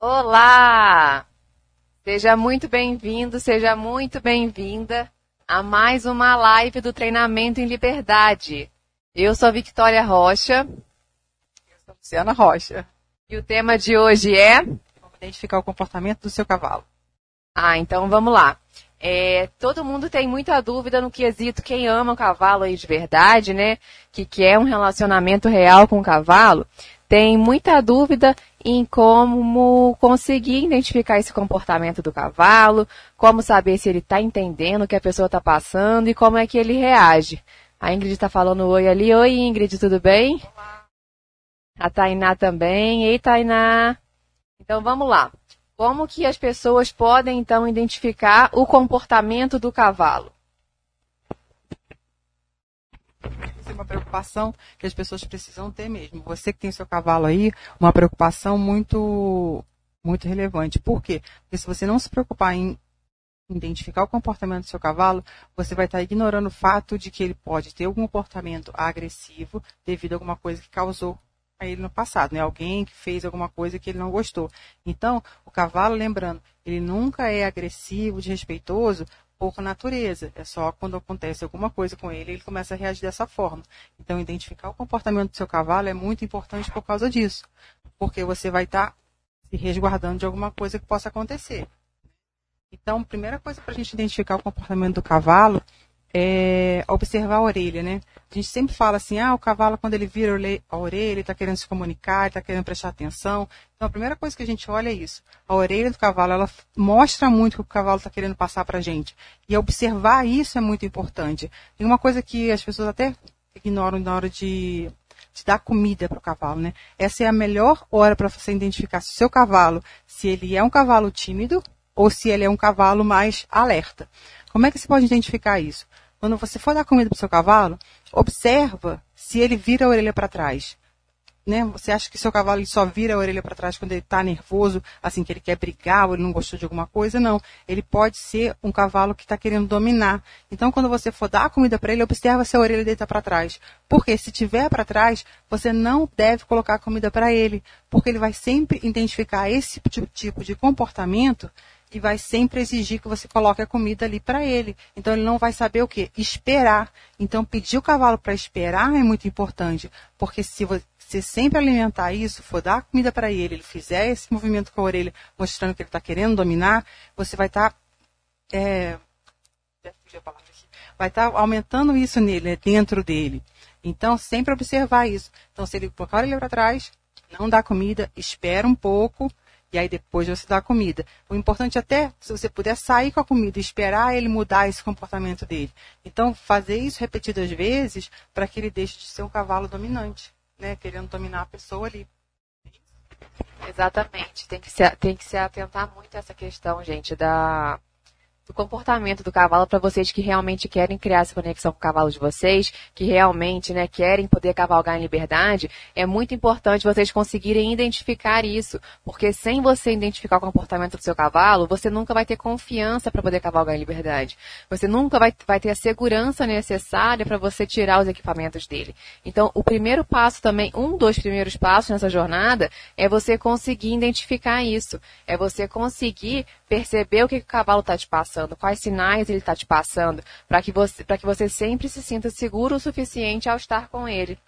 Olá! Seja muito bem-vindo, seja muito bem-vinda a mais uma live do Treinamento em Liberdade. Eu sou Victoria Rocha. Eu sou Luciana Rocha. E o tema de hoje é? Como identificar o comportamento do seu cavalo. Ah, então vamos lá. É, todo mundo tem muita dúvida no quesito quem ama o cavalo aí de verdade, né? Que quer um relacionamento real com o cavalo. Tem muita dúvida em como conseguir identificar esse comportamento do cavalo, como saber se ele está entendendo o que a pessoa está passando e como é que ele reage. A Ingrid está falando oi ali. Oi, Ingrid, tudo bem? Olá. A Tainá também. Ei, Tainá. Então vamos lá. Como que as pessoas podem então identificar o comportamento do cavalo? Isso é uma preocupação que as pessoas precisam ter mesmo. Você que tem seu cavalo aí, uma preocupação muito muito relevante. Por quê? Porque se você não se preocupar em identificar o comportamento do seu cavalo, você vai estar ignorando o fato de que ele pode ter algum comportamento agressivo devido a alguma coisa que causou a ele no passado, né? Alguém que fez alguma coisa que ele não gostou. Então, o cavalo, lembrando, ele nunca é agressivo, desrespeitoso por natureza. É só quando acontece alguma coisa com ele, ele começa a reagir dessa forma. Então, identificar o comportamento do seu cavalo é muito importante por causa disso. Porque você vai estar se resguardando de alguma coisa que possa acontecer. Então, primeira coisa para a gente identificar o comportamento do cavalo é observar a orelha, né? A gente sempre fala assim, ah, o cavalo quando ele vira a orelha, ele está querendo se comunicar, está querendo prestar atenção. Então a primeira coisa que a gente olha é isso. A orelha do cavalo, ela mostra muito o que o cavalo está querendo passar para a gente. E observar isso é muito importante. Tem uma coisa que as pessoas até ignoram na hora de, de dar comida para o cavalo, né? Essa é a melhor hora para você identificar se o seu cavalo, se ele é um cavalo tímido ou se ele é um cavalo mais alerta. Como é que você pode identificar isso? Quando você for dar comida para o seu cavalo, observa se ele vira a orelha para trás. Né? Você acha que seu cavalo só vira a orelha para trás quando ele está nervoso, assim que ele quer brigar ou ele não gostou de alguma coisa? Não. Ele pode ser um cavalo que está querendo dominar. Então, quando você for dar a comida para ele, observa se a orelha dele está para trás. Porque se tiver para trás, você não deve colocar a comida para ele, porque ele vai sempre identificar esse tipo de comportamento e vai sempre exigir que você coloque a comida ali para ele. Então ele não vai saber o que? Esperar. Então pedir o cavalo para esperar é muito importante, porque se você sempre alimentar isso, for dar comida para ele, ele fizer esse movimento com a orelha mostrando que ele está querendo dominar, você vai estar tá, é, vai estar tá aumentando isso nele, né, dentro dele. Então sempre observar isso. Então se ele colocar a orelha para trás, não dá comida, espera um pouco e aí depois você dá a comida. O importante até, se você puder sair com a comida esperar ele mudar esse comportamento dele. Então, fazer isso repetidas vezes para que ele deixe de ser um cavalo dominante, né? Querendo dominar a pessoa ali. Exatamente. Tem que se, tem que se atentar muito a essa questão, gente, da do comportamento do cavalo para vocês que realmente querem criar essa conexão com o cavalo de vocês, que realmente né, querem poder cavalgar em liberdade, é muito importante vocês conseguirem identificar isso, porque sem você identificar o comportamento do seu cavalo, você nunca vai ter confiança para poder cavalgar em liberdade. Você nunca vai, vai ter a segurança necessária para você tirar os equipamentos dele. Então, o primeiro passo também, um dos primeiros passos nessa jornada, é você conseguir identificar isso. É você conseguir perceber o que o cavalo está te passando, quais sinais ele está te passando, para que, você, que você sempre se sinta seguro o suficiente ao estar com ele.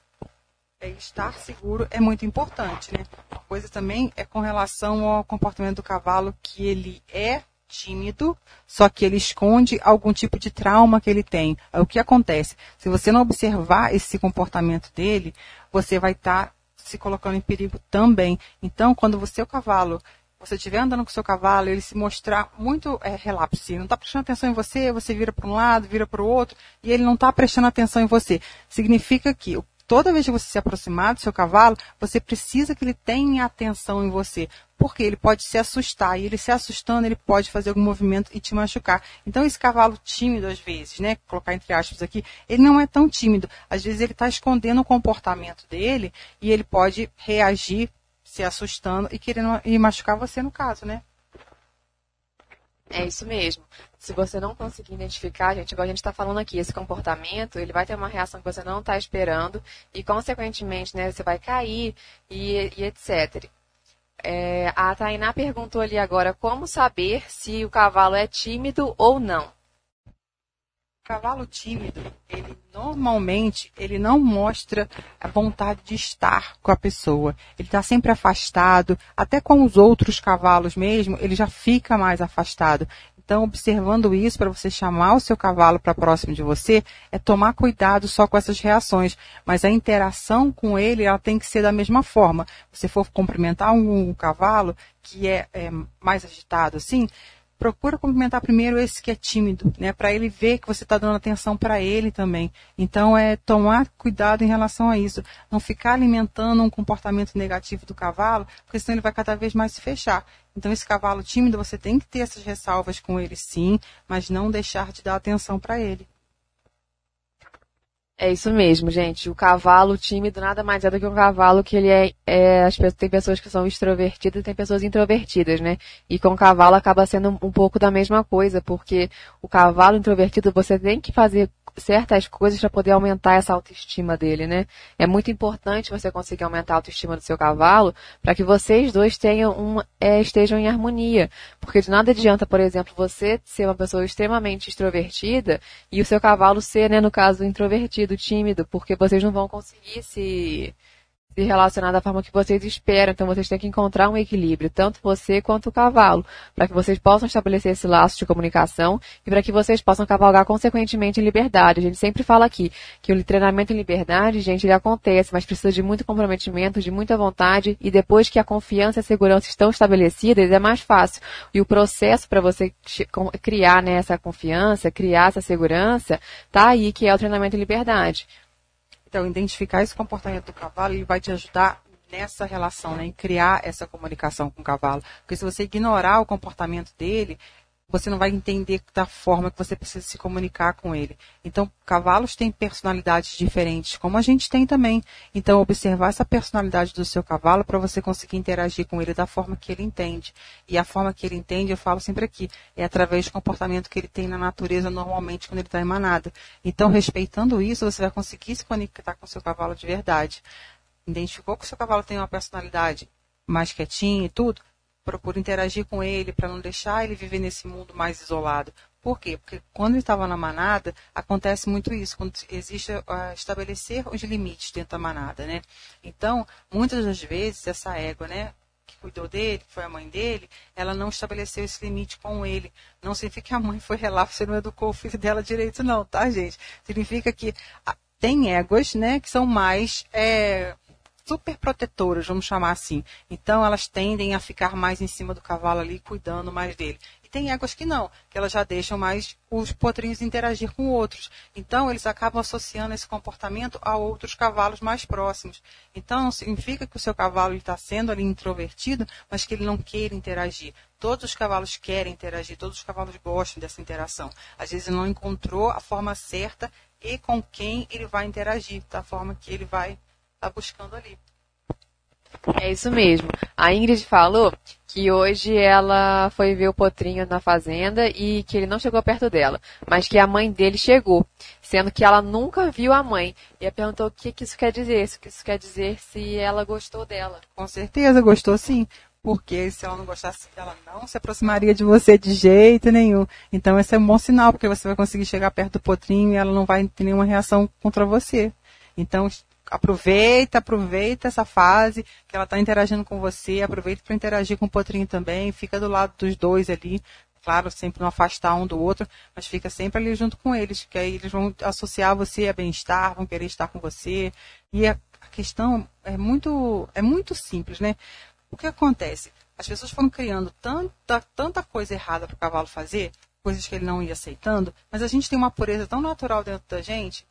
É, estar seguro é muito importante, né? Uma coisa também é com relação ao comportamento do cavalo, que ele é tímido, só que ele esconde algum tipo de trauma que ele tem. O que acontece? Se você não observar esse comportamento dele, você vai estar tá se colocando em perigo também. Então, quando você, o cavalo, você estiver andando com o seu cavalo, ele se mostrar muito é, relapse, não está prestando atenção em você, você vira para um lado, vira para o outro, e ele não está prestando atenção em você. Significa que toda vez que você se aproximar do seu cavalo, você precisa que ele tenha atenção em você. Porque ele pode se assustar, e ele se assustando, ele pode fazer algum movimento e te machucar. Então, esse cavalo tímido, às vezes, né? Colocar entre aspas aqui, ele não é tão tímido. Às vezes ele está escondendo o comportamento dele e ele pode reagir se assustando e querendo e machucar você no caso, né? É isso mesmo. Se você não conseguir identificar, gente, igual a gente está falando aqui, esse comportamento, ele vai ter uma reação que você não está esperando e, consequentemente, né, você vai cair e, e etc. é, a Tainá perguntou ali agora como saber se o cavalo é tímido ou não. Cavalo tímido, ele normalmente ele não mostra a vontade de estar com a pessoa. Ele está sempre afastado, até com os outros cavalos mesmo, ele já fica mais afastado. Então, observando isso, para você chamar o seu cavalo para próximo de você, é tomar cuidado só com essas reações. Mas a interação com ele, ela tem que ser da mesma forma. Se for cumprimentar um, um cavalo que é, é mais agitado assim, procura cumprimentar primeiro esse que é tímido, né? Para ele ver que você está dando atenção para ele também. Então é tomar cuidado em relação a isso, não ficar alimentando um comportamento negativo do cavalo, porque senão ele vai cada vez mais se fechar. Então esse cavalo tímido você tem que ter essas ressalvas com ele, sim, mas não deixar de dar atenção para ele. É isso mesmo, gente. O cavalo tímido nada mais é do que um cavalo que ele é, é as, tem pessoas que são extrovertidas e tem pessoas introvertidas, né? E com o cavalo acaba sendo um, um pouco da mesma coisa, porque o cavalo introvertido você tem que fazer certas coisas para poder aumentar essa autoestima dele, né? É muito importante você conseguir aumentar a autoestima do seu cavalo para que vocês dois tenham um, é, estejam em harmonia. Porque de nada adianta, por exemplo, você ser uma pessoa extremamente extrovertida e o seu cavalo ser, né, no caso, introvertido, tímido, porque vocês não vão conseguir se se relacionar da forma que vocês esperam. Então vocês têm que encontrar um equilíbrio, tanto você quanto o cavalo, para que vocês possam estabelecer esse laço de comunicação e para que vocês possam cavalgar consequentemente em liberdade. A gente sempre fala aqui que o treinamento em liberdade, gente, ele acontece, mas precisa de muito comprometimento, de muita vontade e depois que a confiança e a segurança estão estabelecidas, é mais fácil. E o processo para você criar né, essa confiança, criar essa segurança, tá aí que é o treinamento em liberdade. Então, identificar esse comportamento do cavalo, ele vai te ajudar nessa relação, né, em criar essa comunicação com o cavalo. Porque se você ignorar o comportamento dele, você não vai entender da forma que você precisa se comunicar com ele. Então, cavalos têm personalidades diferentes, como a gente tem também. Então, observar essa personalidade do seu cavalo para você conseguir interagir com ele da forma que ele entende. E a forma que ele entende, eu falo sempre aqui, é através do comportamento que ele tem na natureza normalmente quando ele está em manada. Então, respeitando isso, você vai conseguir se conectar com o seu cavalo de verdade. Identificou que o seu cavalo tem uma personalidade mais quietinha e tudo? Procuro interagir com ele para não deixar ele viver nesse mundo mais isolado. Por quê? Porque quando ele estava na manada, acontece muito isso, quando existe uh, estabelecer os limites dentro da manada, né? Então, muitas das vezes, essa égua, né, que cuidou dele, que foi a mãe dele, ela não estabeleceu esse limite com ele. Não significa que a mãe foi relar, você não educou o filho dela direito, não, tá, gente? Significa que ah, tem éguas, né, que são mais é, super protetoras, vamos chamar assim. Então elas tendem a ficar mais em cima do cavalo ali, cuidando mais dele. E tem éguas que não, que elas já deixam mais os potrinhos interagir com outros. Então eles acabam associando esse comportamento a outros cavalos mais próximos. Então significa que o seu cavalo está sendo ali introvertido, mas que ele não queira interagir. Todos os cavalos querem interagir, todos os cavalos gostam dessa interação. Às vezes não encontrou a forma certa e com quem ele vai interagir, da forma que ele vai está buscando ali. É isso mesmo. A Ingrid falou que hoje ela foi ver o Potrinho na fazenda e que ele não chegou perto dela, mas que a mãe dele chegou, sendo que ela nunca viu a mãe. E ela perguntou o que, que isso quer dizer, que isso quer dizer se ela gostou dela. Com certeza, gostou sim. Porque se ela não gostasse, ela não se aproximaria de você de jeito nenhum. Então esse é um bom sinal, porque você vai conseguir chegar perto do potrinho e ela não vai ter nenhuma reação contra você. Então, aproveita, aproveita essa fase que ela está interagindo com você, aproveita para interagir com o potrinho também, fica do lado dos dois ali, claro, sempre não afastar um do outro, mas fica sempre ali junto com eles, que aí eles vão associar você a bem-estar, vão querer estar com você. E a, questão é muito, é muito simples, né? O que acontece? As pessoas foram criando tanta, tanta coisa errada para o cavalo fazer, coisas que ele não ia aceitando, mas a gente tem uma pureza tão natural dentro da gente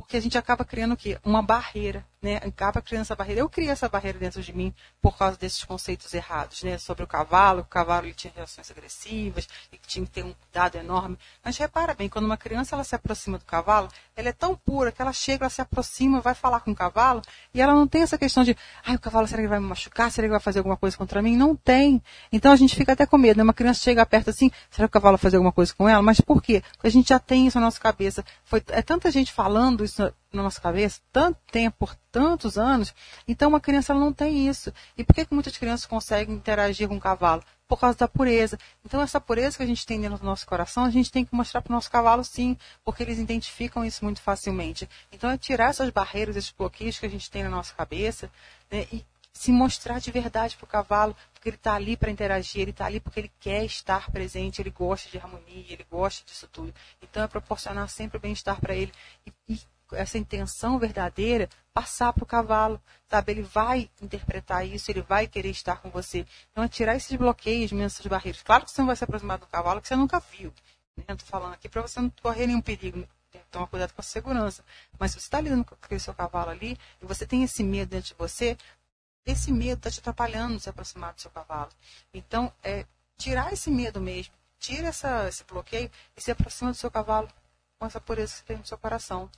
porque a gente acaba criando o quê? Uma barreira, né? Acaba criando essa barreira. Eu criei essa barreira dentro de mim por causa desses conceitos errados, né? Sobre o cavalo, o cavalo ele tinha reações agressivas, e que tinha que ter um cuidado enorme. Mas repara bem, quando uma criança ela se aproxima do cavalo, ela é tão pura que ela chega, ela se aproxima, vai falar com o cavalo, e ela não tem essa questão de, ai, o cavalo, será que vai me machucar? Será que vai fazer alguma coisa contra mim? Não tem. Então a gente fica até com medo, né? Uma criança chega perto assim, será que o cavalo vai fazer alguma coisa com ela? Mas por quê? Porque a gente já tem isso na nossa cabeça. Foi, é tanta gente falando isso na nossa cabeça tanto tempo, por tantos anos, então uma criança não tem isso. E por que, que muitas crianças conseguem interagir com o cavalo? Por causa da pureza. Então essa pureza que a gente tem dentro do nosso coração, a gente tem que mostrar para o nosso cavalo sim, porque eles identificam isso muito facilmente. Então é tirar essas barreiras, esses bloqueios que a gente tem na nossa cabeça né, e se mostrar de verdade para o cavalo, porque ele está ali para interagir, ele está ali porque ele quer estar presente, ele gosta de harmonia, ele gosta disso tudo. Então é proporcionar sempre o bem-estar para ele e, e, essa intenção verdadeira passar para o cavalo, sabe? Ele vai interpretar isso, ele vai querer estar com você. Então é tirar esses bloqueios, essas barreiras. Claro que você não vai se aproximar do cavalo que você nunca viu. Né? Estou falando aqui para você não correr nenhum perigo tomar cuidado com a segurança. Mas se você está lidando com aquele seu cavalo ali e você tem esse medo dentro de você, esse medo está te atrapalhando se aproximar do seu cavalo. Então, é tirar esse medo mesmo, tira essa, esse bloqueio e se aproxima do seu cavalo com essa pureza que tem no seu coração.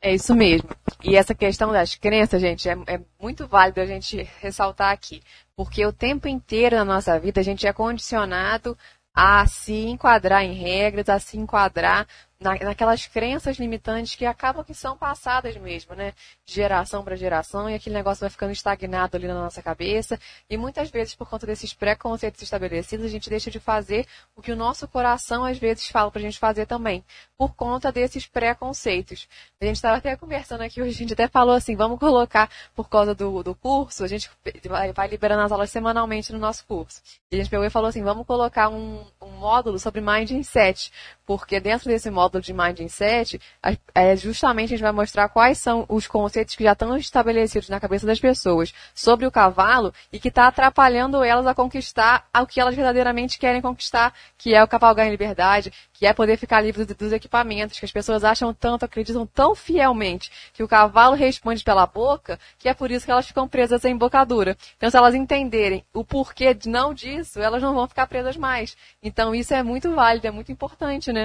É isso mesmo. E essa questão das crenças, gente, é, é, muito válido a gente ressaltar aqui. Porque o tempo inteiro na nossa vida a gente é condicionado a se enquadrar em regras, a se enquadrar na, naquelas crenças limitantes que acabam que são passadas mesmo, né? De geração para geração, e aquele negócio vai ficando estagnado ali na nossa cabeça. E muitas vezes, por conta desses preconceitos estabelecidos, a gente deixa de fazer o que o nosso coração às vezes fala para a gente fazer também, por conta desses preconceitos. A gente estava até conversando aqui hoje, a gente até falou assim, vamos colocar, por causa do, do curso, a gente vai, liberando as aulas semanalmente no nosso curso. E a gente pegou e falou assim, vamos colocar um, um módulo sobre Mindset, porque dentro desse módulo de Mindset, é justamente a gente vai mostrar quais são os conceitos que já estão estabelecidos na cabeça das pessoas sobre o cavalo e que está atrapalhando elas a conquistar o que elas verdadeiramente querem conquistar, que é o cavalgar em liberdade, que é poder ficar livre dos equipamentos, que as pessoas acham tanto, acreditam tão fielmente que o cavalo responde pela boca, que é por isso que elas ficam presas à embocadura. Então, se elas entenderem o porquê não disso, elas não vão ficar presas mais. Então, isso é muito válido, é muito importante, né?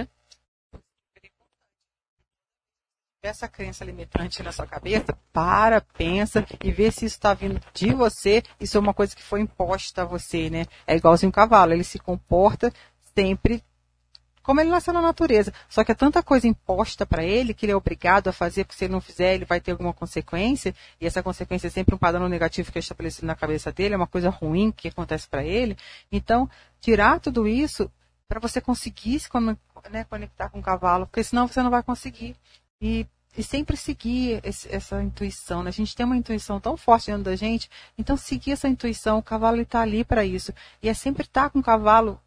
Essa crença limitante na sua cabeça, para, pensa e vê se isso está vindo de você. Isso é uma coisa que foi imposta a você, né? É igualzinho um cavalo, ele se comporta sempre como ele nasceu na natureza. Só que é tanta coisa imposta para ele que ele é obrigado a fazer, porque se ele não fizer, ele vai ter alguma consequência, e essa consequência é sempre um padrão negativo que é estabelecido na cabeça dele, é uma coisa ruim que acontece para ele. Então, tirar tudo isso para você conseguir se né, conectar com o cavalo, porque senão você não vai conseguir. E e sempre seguir esse, essa intuição. Né? A gente tem uma intuição tão forte dentro da gente, então seguir essa intuição, o cavalo está ali para isso. E é sempre estar tá com o cavalo.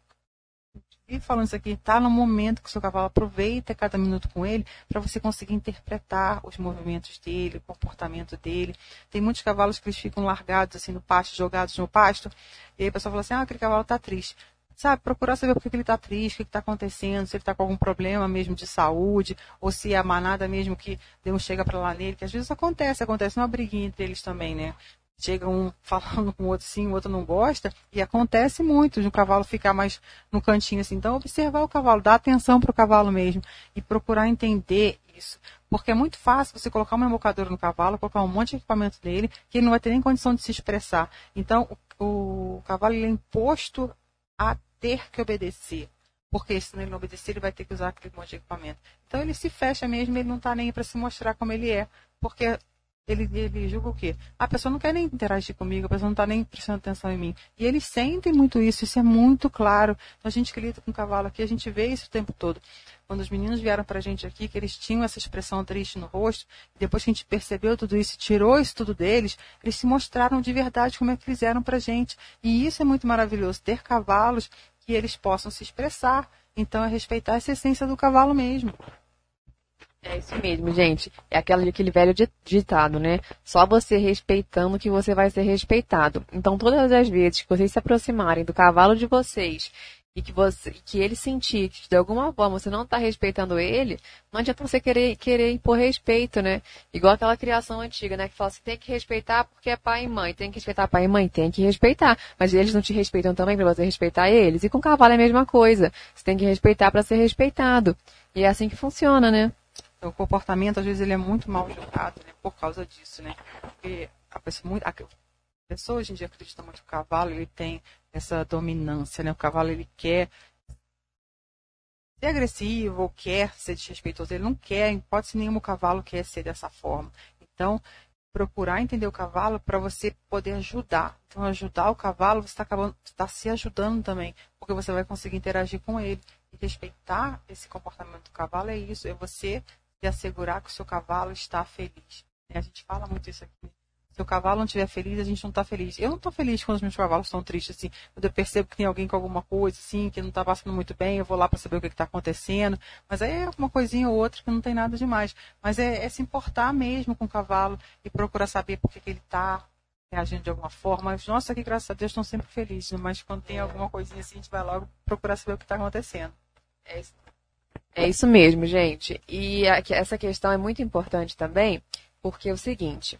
E falando isso aqui, está no momento que o seu cavalo aproveita cada minuto com ele para você conseguir interpretar os movimentos dele, o comportamento dele. Tem muitos cavalos que eles ficam largados assim no pasto, jogados no pasto, e aí a pessoa fala assim: ah, aquele cavalo está triste sabe, procurar saber por que ele está triste, o que está acontecendo, se ele está com algum problema mesmo de saúde, ou se é a manada mesmo que Deus chega para lá nele, que às vezes acontece, acontece uma briguinha entre eles também, né? Chega um falando com o outro sim, o outro não gosta, e acontece muito de um cavalo ficar mais no cantinho assim. Então, observar o cavalo, dar atenção para o cavalo mesmo e procurar entender isso. Porque é muito fácil você colocar uma embocadura no cavalo, colocar um monte de equipamento nele, que ele não vai ter nem condição de se expressar. Então, o, o cavalo é imposto a ter que obedecer. Porque se ele não obedecer, ele vai ter que usar aquele monte de equipamento. Então ele se fecha mesmo, ele não está nem para se mostrar como ele é. Porque ele, ele julga o quê? A pessoa não quer nem interagir comigo, a pessoa não está nem prestando atenção em mim. E eles sentem muito isso, isso é muito claro. Então, a gente que lida com cavalo aqui, a gente vê isso o tempo todo. Quando os meninos vieram para a gente aqui, que eles tinham essa expressão triste no rosto, depois que a gente percebeu tudo isso, tirou isso tudo deles, eles se mostraram de verdade como é que eles eram para a gente. E isso é muito maravilhoso, ter cavalos que eles possam se expressar. Então, é respeitar essa essência do cavalo mesmo. É isso mesmo, gente. É aquele, aquele velho ditado, né? Só você respeitando que você vai ser respeitado. Então, todas as vezes que vocês se aproximarem do cavalo de vocês e que você que ele sentir que de alguma forma você não está respeitando ele, não adianta você querer, querer impor respeito, né? Igual aquela criação antiga, né? Que fala assim, tem que respeitar porque é pai e mãe. Tem que respeitar pai e mãe, tem que respeitar. Mas eles não te respeitam também para você respeitar eles. E com cavalo é a mesma coisa. Você tem que respeitar para ser respeitado. E é assim que funciona, né? o comportamento, às vezes, ele é muito mal julgado, né? Por causa disso, né? Porque a pessoa, muito, a pessoa hoje em dia acredita muito que o cavalo, ele tem essa dominância, né? O cavalo, ele quer ser agressivo ou quer ser desrespeitoso. Ele não quer, em hipótese nenhuma, o cavalo quer ser dessa forma. Então, procurar entender o cavalo para você poder ajudar. Então, ajudar o cavalo, você está tá se ajudando também, porque você vai conseguir interagir com ele. E respeitar esse comportamento do cavalo é isso, é você se assegurar que o seu cavalo está feliz. A gente fala muito isso aqui se o cavalo não estiver feliz, a gente não está feliz. Eu não estou feliz quando os meus cavalos estão tristes, assim. Quando eu percebo que tem alguém com alguma coisa, assim, que não está passando muito bem, eu vou lá para saber o que está acontecendo. Mas aí é uma coisinha ou outra que não tem nada demais. Mas é, é se importar mesmo com o cavalo e procurar saber por que, que ele está reagindo de alguma forma. Mas, nossa, que graças a Deus estão sempre felizes. Mas quando tem alguma coisinha assim, a gente vai logo procurar saber o que está acontecendo. É isso. É isso mesmo, gente. E a, essa questão é muito importante também, porque é o seguinte,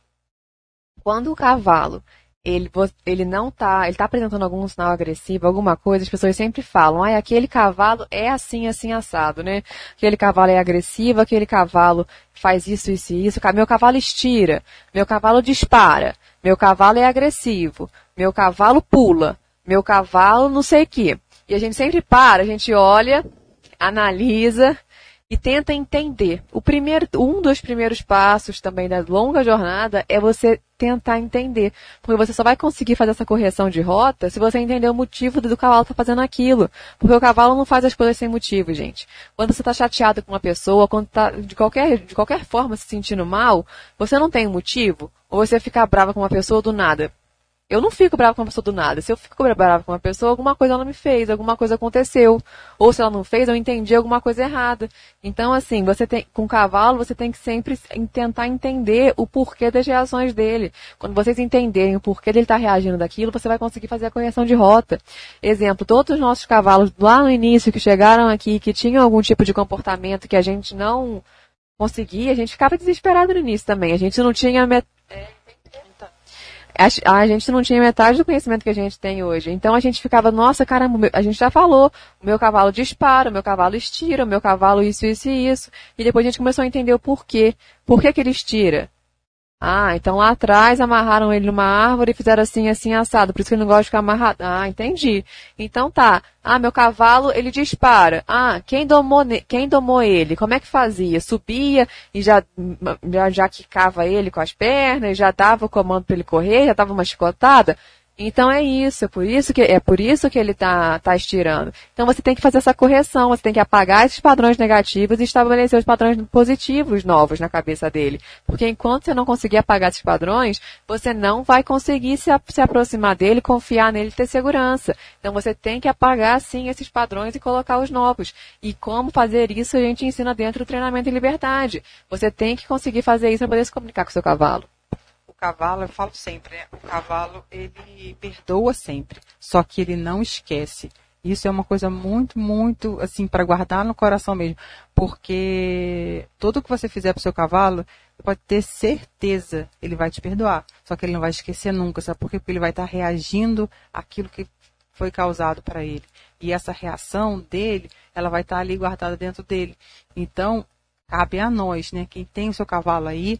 quando o cavalo ele, ele não tá, ele tá apresentando algum sinal agressivo, alguma coisa, as pessoas sempre falam, ah, aquele cavalo é assim, assim, assado, né? Aquele cavalo é agressivo, aquele cavalo faz isso, isso e isso, meu cavalo estira, meu cavalo dispara, meu cavalo é agressivo, meu cavalo pula, meu cavalo não sei o quê. E a gente sempre para, a gente olha, analisa, e tenta entender. O primeiro, um dos primeiros passos também da longa jornada é você tentar entender, porque você só vai conseguir fazer essa correção de rota se você entender o motivo do cavalo estar tá fazendo aquilo, porque o cavalo não faz as coisas sem motivo, gente. Quando você está chateado com uma pessoa, quando está de qualquer de qualquer forma se sentindo mal, você não tem motivo, ou você fica brava com uma pessoa do nada. Eu não fico brava com uma pessoa do nada. Se eu fico brava com uma pessoa, alguma coisa ela me fez, alguma coisa aconteceu. Ou se ela não fez, eu entendi alguma coisa errada. Então, assim, você tem, com o cavalo, você tem que sempre tentar entender o porquê das reações dele. Quando vocês entenderem o porquê dele estar tá reagindo daquilo, você vai conseguir fazer a correção de rota. Exemplo, todos os nossos cavalos lá no início que chegaram aqui, que tinham algum tipo de comportamento que a gente não conseguia, a gente ficava desesperado no início também. A gente não tinha a, a, gente não tinha metade do conhecimento que a gente tem hoje. Então a gente ficava, nossa, caramba, a gente já falou, o meu cavalo dispara, o meu cavalo estira, o meu cavalo isso, isso e isso. E depois a gente começou a entender o porquê. Por que, que ele estira? Ah, então lá atrás amarraram ele numa árvore e fizeram assim, assim, assado. Por isso que ele não gosta de ficar amarrado. Ah, entendi. Então tá. Ah, meu cavalo, ele dispara. Ah, quem domou, quem domou ele? Como é que fazia? Subia e já, já, já quicava ele com as pernas, já dava o comando para ele correr, já dava uma chicotada? Então é isso, é por isso que é por isso que ele está tá estirando. Então você tem que fazer essa correção, você tem que apagar esses padrões negativos e estabelecer os padrões positivos novos na cabeça dele. Porque enquanto você não conseguir apagar esses padrões, você não vai conseguir se, se aproximar dele, confiar nele e ter segurança. Então você tem que apagar sim esses padrões e colocar os novos. E como fazer isso a gente ensina dentro do treinamento em liberdade. Você tem que conseguir fazer isso para poder se comunicar com o seu cavalo cavalo, eu falo sempre, né? O cavalo, ele perdoa sempre, só que ele não esquece. Isso é uma coisa muito, muito, assim, para guardar no coração mesmo. Porque tudo que você fizer pro seu cavalo, pode ter certeza, ele vai te perdoar. Só que ele não vai esquecer nunca, sabe por quê? Porque ele vai estar tá reagindo àquilo que foi causado para ele. E essa reação dele, ela vai estar tá ali guardada dentro dele. Então, cabe a nós, né? Quem tem o seu cavalo aí,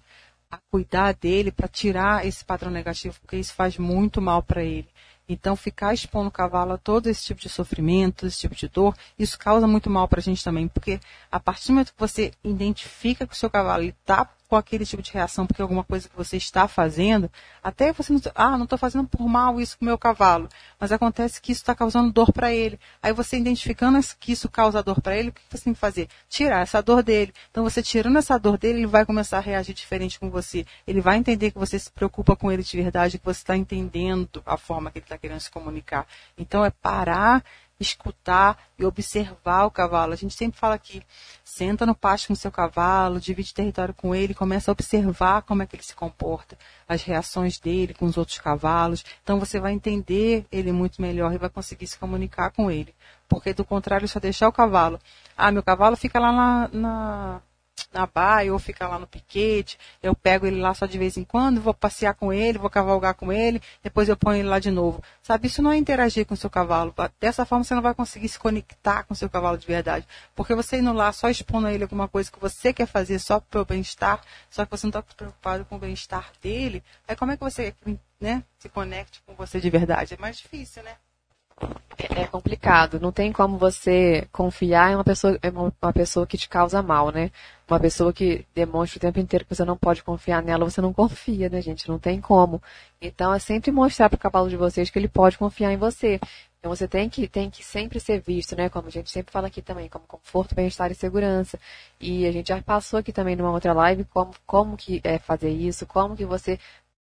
a cuidar dele para tirar esse padrão negativo, porque isso faz muito mal para ele. Então, ficar expondo o cavalo a todo esse tipo de sofrimento, esse tipo de dor, isso causa muito mal para a gente também, porque a partir do momento que você identifica que o seu cavalo está com aquele tipo de reação porque alguma coisa que você está fazendo, até você não, ah, não estou fazendo por mal isso com o meu cavalo, mas acontece que isso está causando dor para ele. Aí você identificando que isso causa dor para ele, o que você tem que fazer? Tirar essa dor dele. Então você tirando essa dor dele, ele vai começar a reagir diferente com você. Ele vai entender que você se preocupa com ele de verdade, que você está entendendo a forma que ele está querendo se comunicar. Então é parar escutar e observar o cavalo. A gente sempre fala aqui, senta no pasto com seu cavalo, divide território com ele, começa a observar como é que ele se comporta, as reações dele com os outros cavalos. Então você vai entender ele muito melhor e vai conseguir se comunicar com ele. Porque do contrário, só deixar o cavalo. Ah, meu cavalo fica lá na, na na baia ou fica lá no piquete. Eu pego ele lá só de vez em quando, vou passear com ele, vou cavalgar com ele, depois eu ponho ele lá de novo. Sabe, isso não é interagir com o seu cavalo. Dessa forma você não vai conseguir se conectar com o seu cavalo de verdade. Porque você indo lá só expondo a ele alguma coisa que você quer fazer só para o bem-estar, só que você não está preocupado com o bem-estar dele, aí como é que você né, se conecte com você de verdade? É mais difícil, né? É, é complicado. Não tem como você confiar em uma pessoa, em uma pessoa que te causa mal, né? Uma pessoa que demonstra o tempo inteiro que você não pode confiar nela, você não confia, né, gente? Não tem como. Então é sempre mostrar para o cavalo de vocês que ele pode confiar em você. Então você tem que, tem que sempre ser visto, né? Como a gente sempre fala aqui também, como conforto, bem-estar e segurança. E a gente já passou aqui também numa outra live como, como que é fazer isso, como que você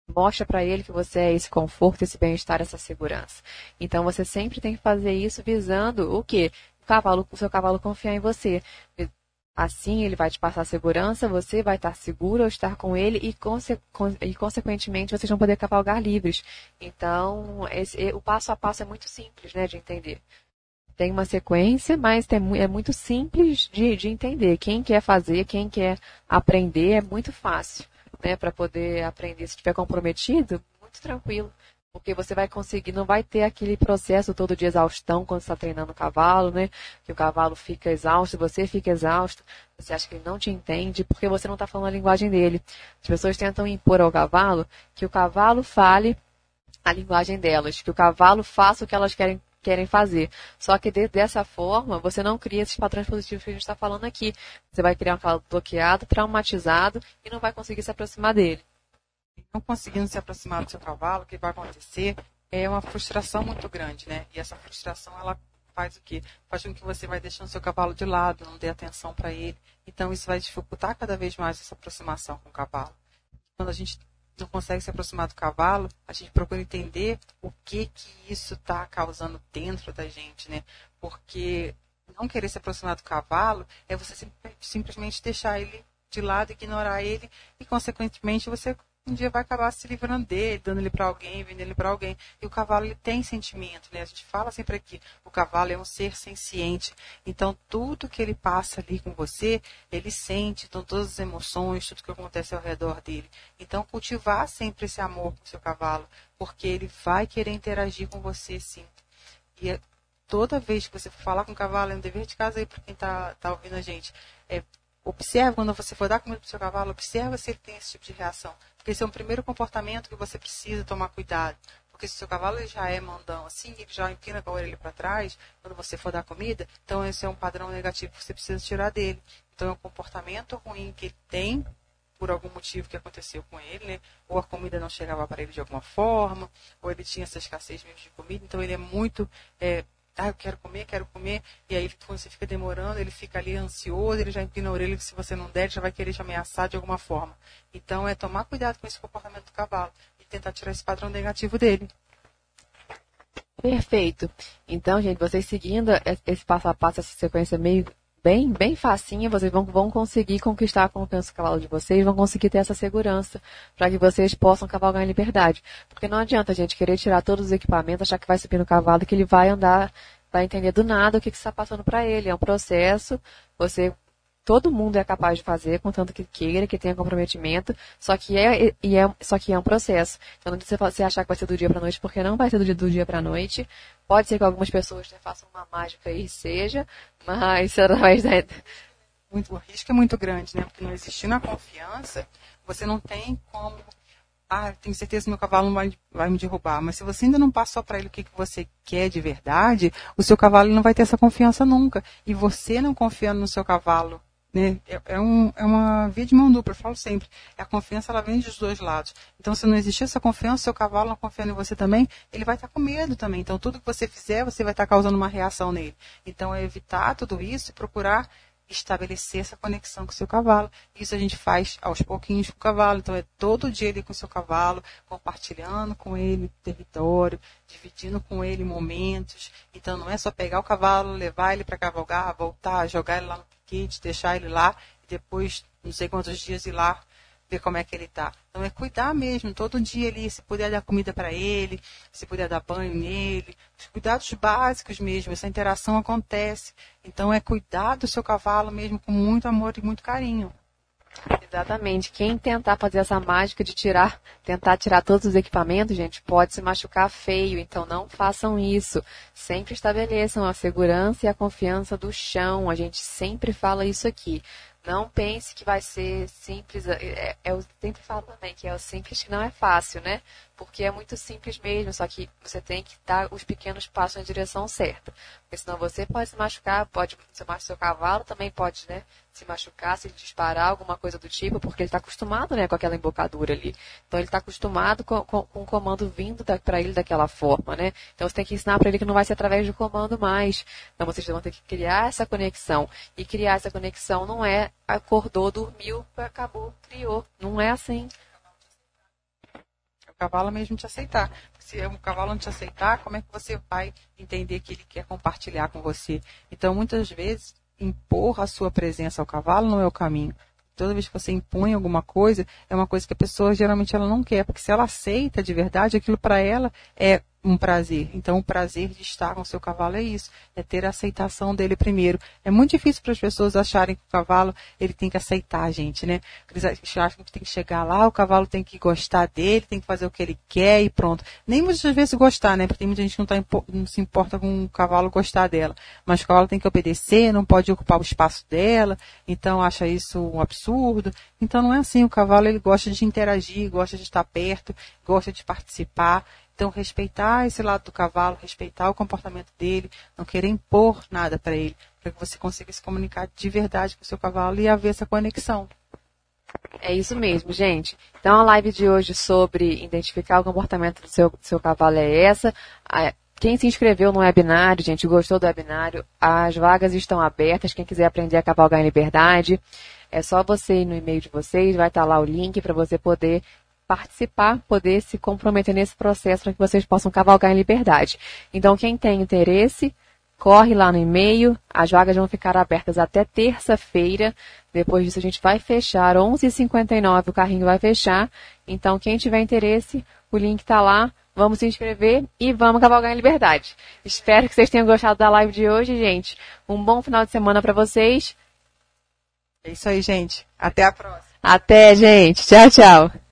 mostra para ele que você é esse conforto, esse bem-estar, essa segurança. Então você sempre tem que fazer isso visando o quê? O cavalo, o seu cavalo confiar em você. Assim ele vai te passar segurança, você vai estar seguro ao estar com ele e, conse e consequentemente vocês vão poder cavalgar livres. Então, esse, o passo a passo é muito simples, né, de entender. Tem uma sequência, mas tem, é muito simples de, de entender. Quem quer fazer, quem quer aprender, é muito fácil né, para poder aprender. Se estiver comprometido, muito tranquilo, porque você vai conseguir, não vai ter aquele processo todo de exaustão quando está treinando o cavalo, né? Que o cavalo fica exausto, você fica exausto, você acha que ele não te entende, porque você não está falando a linguagem dele. As pessoas tentam impor ao cavalo que o cavalo fale a linguagem delas, que o cavalo faça o que elas querem querem fazer. Só que de, dessa forma, você não cria esses padrões positivos que a gente está falando aqui. Você vai criar um cavalo bloqueado, traumatizado e não vai conseguir se aproximar dele. Não conseguindo se aproximar do seu cavalo, o que vai acontecer é uma frustração muito grande, né? E essa frustração, ela faz o quê? Faz com que você vai deixando seu cavalo de lado, não dê atenção para ele. Então, isso vai dificultar cada vez mais essa aproximação com o cavalo. Quando a gente não consegue se aproximar do cavalo, a gente procura entender o que que isso está causando dentro da gente, né? Porque não querer se aproximar do cavalo é você simplesmente deixar ele de lado, ignorar ele e, consequentemente, você um dia vai acabar se livrando dele, dando ele para alguém, vendendo ele para alguém. E o cavalo ele tem sentimento, né? A gente fala sempre aqui, o cavalo é um ser senciente. Então tudo que ele passa ali com você, ele sente, então todas as emoções, tudo que acontece ao redor dele. Então cultivar sempre esse amor com o seu cavalo, porque ele vai querer interagir com você sim. E é, toda vez que você for falar com o cavalo, é um dever de casa aí para quem está tá ouvindo a gente. É, observe quando você for dar comida para o seu cavalo, observa se ele tem esse tipo de reação. Porque esse é um primeiro comportamento que você precisa tomar cuidado. Porque se o seu cavalo já é mandão assim, ele já empina com a orelha para trás, quando você for dar comida, então esse é um padrão negativo que você precisa tirar dele. Então é um comportamento ruim que ele tem por algum motivo que aconteceu com ele, né? ou a comida não chegava para ele de alguma forma, ou ele tinha essa escassez mesmo de comida, então ele é muito é, ah, eu quero comer, quero comer, e aí quando você fica demorando, ele fica ali ansioso, ele já empina a orelha que se você não der, ele já vai querer te ameaçar de alguma forma. Então é tomar cuidado com esse comportamento do cavalo e tentar tirar esse padrão negativo dele. Perfeito. Então, gente, vocês seguindo esse passo a passo, essa sequência meio bem, bem facinha, vocês vão, vão conseguir conquistar a confiança do cavalo de vocês, vão conseguir ter essa segurança para que vocês possam cavalgar em liberdade. Porque não adianta a gente querer tirar todos os equipamentos, achar que vai subir no cavalo que ele vai andar, vai entender do nada o que está passando para ele. É um processo, você todo mundo é capaz de fazer, contanto que queira, que tenha comprometimento, só que é, e é, só que é um processo. Então não precisa você achar que vai ser do dia para noite, porque não vai ser do dia, do dia para noite. Pode ser que algumas pessoas né, façam uma mágica e seja, mas. Muito, o risco é muito grande, né? Porque não existindo a confiança, você não tem como ah, tenho certeza que meu cavalo não vai, vai me derrubar. Mas se você ainda não passou para ele o que, que você quer de verdade, o seu cavalo não vai ter essa confiança nunca. E você não confiando no seu cavalo né? É, é, um, é uma via de mão dupla, eu falo sempre. A confiança ela vem dos dois lados. Então, se não existir essa confiança, seu cavalo não confiando em você também, ele vai estar com medo também. Então, tudo que você fizer, você vai estar causando uma reação nele. Então, é evitar tudo isso e procurar estabelecer essa conexão com o seu cavalo. Isso a gente faz aos pouquinhos com o cavalo. Então, é todo dia ali com o seu cavalo, compartilhando com ele território, dividindo com ele momentos. Então, não é só pegar o cavalo, levar ele para cavalgar, voltar, jogar ele lá no kit, deixar ele lá e depois, não sei quantos dias, ir lá ver como é que ele está. Então é cuidar mesmo, todo dia ali, se puder dar comida para ele, se puder dar banho nele, os cuidados básicos mesmo, essa interação acontece. Então é cuidar do seu cavalo mesmo com muito amor e muito carinho. Exatamente. Quem tentar fazer essa mágica de tirar, tentar tirar todos os equipamentos, gente, pode se machucar feio. Então não façam isso. Sempre estabeleçam a segurança e a confiança do chão. A gente sempre fala isso aqui. Não pense que vai ser simples. É, é, eu sempre falo também que é o simples que não é fácil, né? Porque é muito simples mesmo, só que você tem que dar os pequenos passos na direção certa. Porque senão você pode se machucar, pode se machucar seu cavalo, também pode, né? Se machucar, se disparar, alguma coisa do tipo, porque ele está acostumado, né, com aquela embocadura ali. Então ele está acostumado com, com, com, o comando vindo para ele daquela forma, né? Então você tem que ensinar para ele que não vai ser através do comando mais. Então vocês vão ter que criar essa conexão. E criar essa conexão não é acordou, dormiu, acabou, criou. Não é assim. O cavalo mesmo te aceitar. Se o cavalo não te aceitar, como é que você vai entender que ele quer compartilhar com você? Então, muitas vezes, impor a sua presença ao cavalo não é o caminho. Toda vez que você impõe alguma coisa, é uma coisa que a pessoa geralmente ela não quer, porque se ela aceita de verdade, aquilo para ela é um prazer. Então, o prazer de estar com o seu cavalo é isso, é ter a aceitação dele primeiro. É muito difícil para as pessoas acharem que o cavalo ele tem que aceitar a gente, né? Eles acham que tem que chegar lá, o cavalo tem que gostar dele, tem que fazer o que ele quer e pronto. Nem muitas vezes gostar, né? Porque tem muita gente que não, tá, não se importa com o cavalo gostar dela. Mas o cavalo tem que obedecer, não pode ocupar o espaço dela, então acha isso um absurdo. Então não é assim, o cavalo ele gosta de interagir, gosta de estar perto, gosta de participar. Então, respeitar esse lado do cavalo, respeitar o comportamento dele, não querer impor nada para ele, para que você consiga se comunicar de verdade com o seu cavalo e haver essa conexão. É isso mesmo, gente. Então, a live de hoje sobre identificar o comportamento do seu, seu cavalo é essa. Quem se inscreveu no webinário, gente, gostou do webinário, as vagas estão abertas. Quem quiser aprender a cavalgar em liberdade, é só você ir no e-mail de vocês, vai estar lá o link para você poder participar, poder se comprometer nesse processo para que vocês possam cavalgar em liberdade. Então, quem tem interesse, corre lá no e-mail. As vagas vão ficar abertas até terça-feira. Depois disso, a gente vai fechar. 11h59 o carrinho vai fechar. Então, quem tiver interesse, o link está lá. Vamos se inscrever e vamos cavalgar em liberdade. Espero que vocês tenham gostado da live de hoje, gente. Um bom final de semana para vocês. É isso aí, gente. Até a próxima. Até, gente. Tchau, tchau.